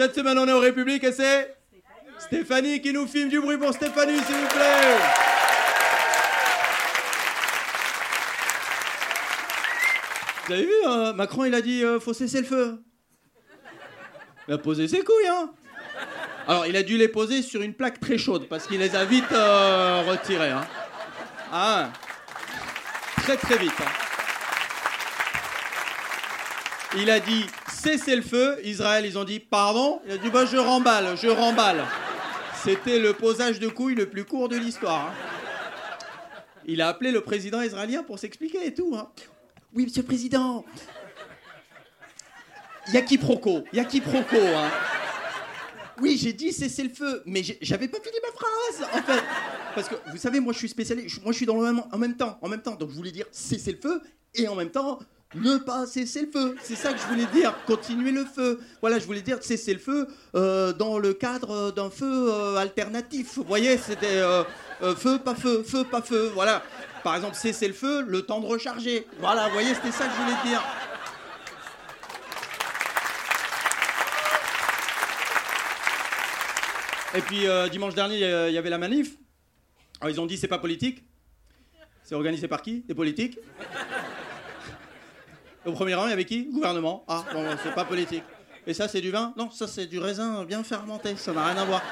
Cette semaine, on est au République et c'est Stéphanie qui nous filme du bruit pour Stéphanie, s'il vous plaît. Vous avez vu, euh, Macron, il a dit euh, faut cesser le feu. Il a posé ses couilles, hein. Alors, il a dû les poser sur une plaque très chaude parce qu'il les a vite euh, retirées. Hein. Ah, très très vite. hein. Il a dit cessez le feu. Israël, ils ont dit pardon. Il a dit bah je remballe, je remballe. C'était le posage de couilles le plus court de l'histoire. hein. Il a appelé le président israélien pour s'expliquer et tout. hein. Oui, monsieur le président. Il y a quiproquo, y a quiproquo. Hein. Oui, j'ai dit cessez le feu, mais j'avais pas fini ma phrase, en fait. Parce que vous savez, moi je suis spécialiste, moi je suis dans le même, en même temps, en même temps. Donc je voulais dire cessez le feu et en même temps ne pas cesser le feu. C'est ça que je voulais dire, continuer le feu. Voilà, je voulais dire cesser le feu euh, dans le cadre d'un feu euh, alternatif. Vous voyez, c'était euh, euh, feu, pas feu, feu, pas feu. Voilà. Par exemple, cesser le feu, le temps de recharger. Voilà, vous voyez, c'était ça que je voulais dire. Et puis euh, dimanche dernier, il y avait la manif. Alors ils ont dit c'est pas politique. C'est organisé par qui? Des politiques? Au premier rang, il y avait qui Gouvernement. Ah, bon, c'est pas politique. Et ça, c'est du vin Non, ça, c'est du raisin bien fermenté. Ça n'a rien à voir.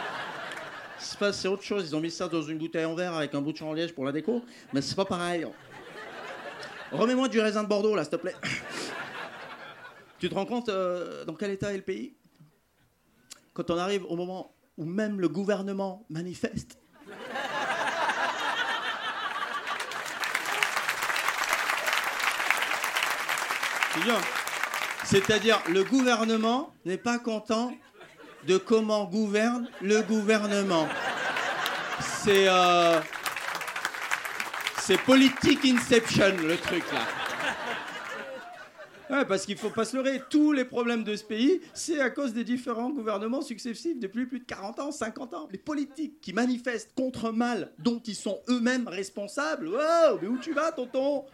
C'est autre chose. Ils ont mis ça dans une bouteille en verre avec un bout de champ en liège pour la déco. Mais c'est pas pareil. Remets-moi du raisin de Bordeaux, là, s'il te plaît. tu te rends compte euh, dans quel état est le pays Quand on arrive au moment où même le gouvernement manifeste. C'est-à-dire, le gouvernement n'est pas content de comment gouverne le gouvernement. C'est euh, politique inception le truc là. Parce qu'il faut pas se leurrer, tous les problèmes de ce pays, c'est à cause des différents gouvernements successifs depuis plus de 40 ans, 50 ans. Les politiques qui manifestent contre mal dont ils sont eux-mêmes responsables. Wow, mais où tu vas, tonton?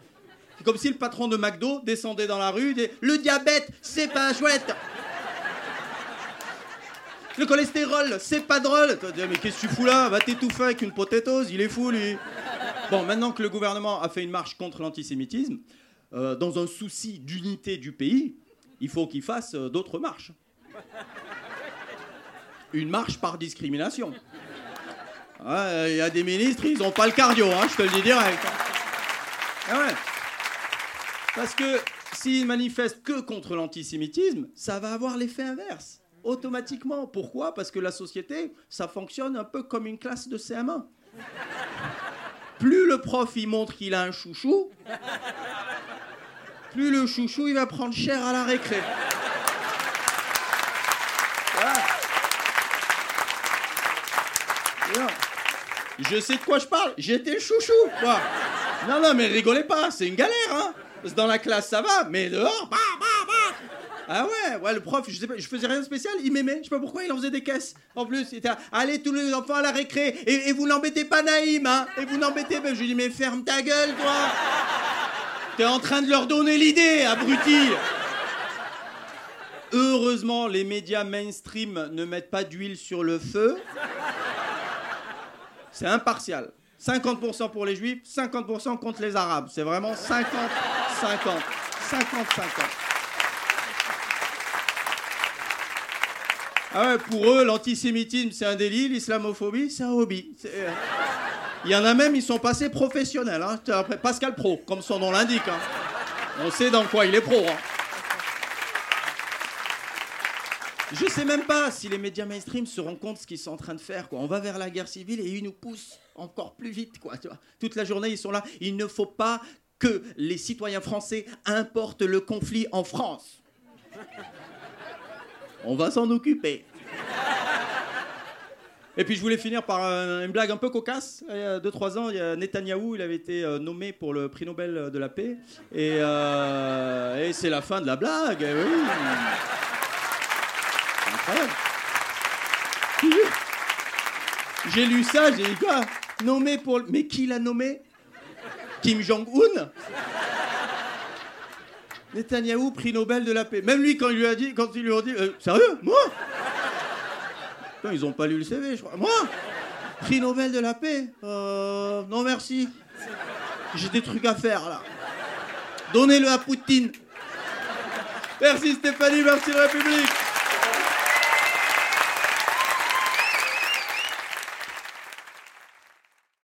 Comme si le patron de McDo descendait dans la rue et disait Le diabète, c'est pas chouette Le cholestérol, c'est pas drôle Mais qu'est-ce que tu fous là? Va t'étouffer avec une potatoes, il est fou lui Bon, maintenant que le gouvernement a fait une marche contre l'antisémitisme, euh, dans un souci d'unité du pays, il faut qu'il fasse euh, d'autres marches. Une marche par discrimination. Il y a des ministres, ils n'ont pas le cardio, hein, je te le dis direct. Ah ouais. Parce que s'ils manifestent que contre l'antisémitisme, ça va avoir l'effet inverse, automatiquement. Pourquoi? Parce que la société, ça fonctionne un peu comme une classe de CM1. Plus le prof il montre qu'il a un chouchou, plus le chouchou il va prendre cher à la récré. Je sais de quoi je parle, j'étais chouchou, quoi. Non, non, mais rigolez pas, c'est une galère, hein. Dans la classe, ça va, mais dehors, bah, bah, bah. Ah ouais, ouais, le prof, je sais faisais rien de spécial, il m'aimait, je sais pas pourquoi, il en faisait des caisses. En plus, il était là, allez tous les enfants à la récré, et, et vous n'embêtez pas Naïm, hein, et vous n'embêtez pas. Je lui dis, mais ferme ta gueule, toi. T'es en train de leur donner l'idée, abruti. Heureusement, les médias mainstream ne mettent pas d'huile sur le feu. C'est impartial. 50% pour les juifs, 50% contre les arabes. C'est vraiment 50-50. 50-50. Ah ouais, pour eux, l'antisémitisme, c'est un délit, l'islamophobie, c'est un hobby. Euh, Il y en a même, ils sont passés professionnels. Hein. Pascal Pro, comme son nom l'indique. hein. On sait dans quoi il est pro. hein. Je sais même pas si les médias mainstream se rendent compte de ce qu'ils sont en train de faire. Quoi. On va vers la guerre civile et ils nous poussent encore plus vite. Toute la journée, ils sont là. Il ne faut pas que les citoyens français importent le conflit en France. On va s'en occuper. Et puis je voulais finir par euh, une blague un peu cocasse. Il y a 2-3 ans, il y a Netanyahou, il avait été euh, nommé pour le prix Nobel de la paix. Et, euh, et c'est la fin de la blague. eh oui. J'ai lu ça, j'ai dit quoi Nommé pour. Mais qui l'a nommé? Kim Jong-un Netanyahou, prix Nobel de la paix. Même lui, quand il lui a dit, quand il lui a dit, euh, sérieux, moi? Ils ont pas lu le CV, je crois. Moi? Prix Nobel de la paix? Euh. Non, merci. J'ai des trucs à faire, là. Donnez-le à Poutine. Merci Stéphanie, merci République.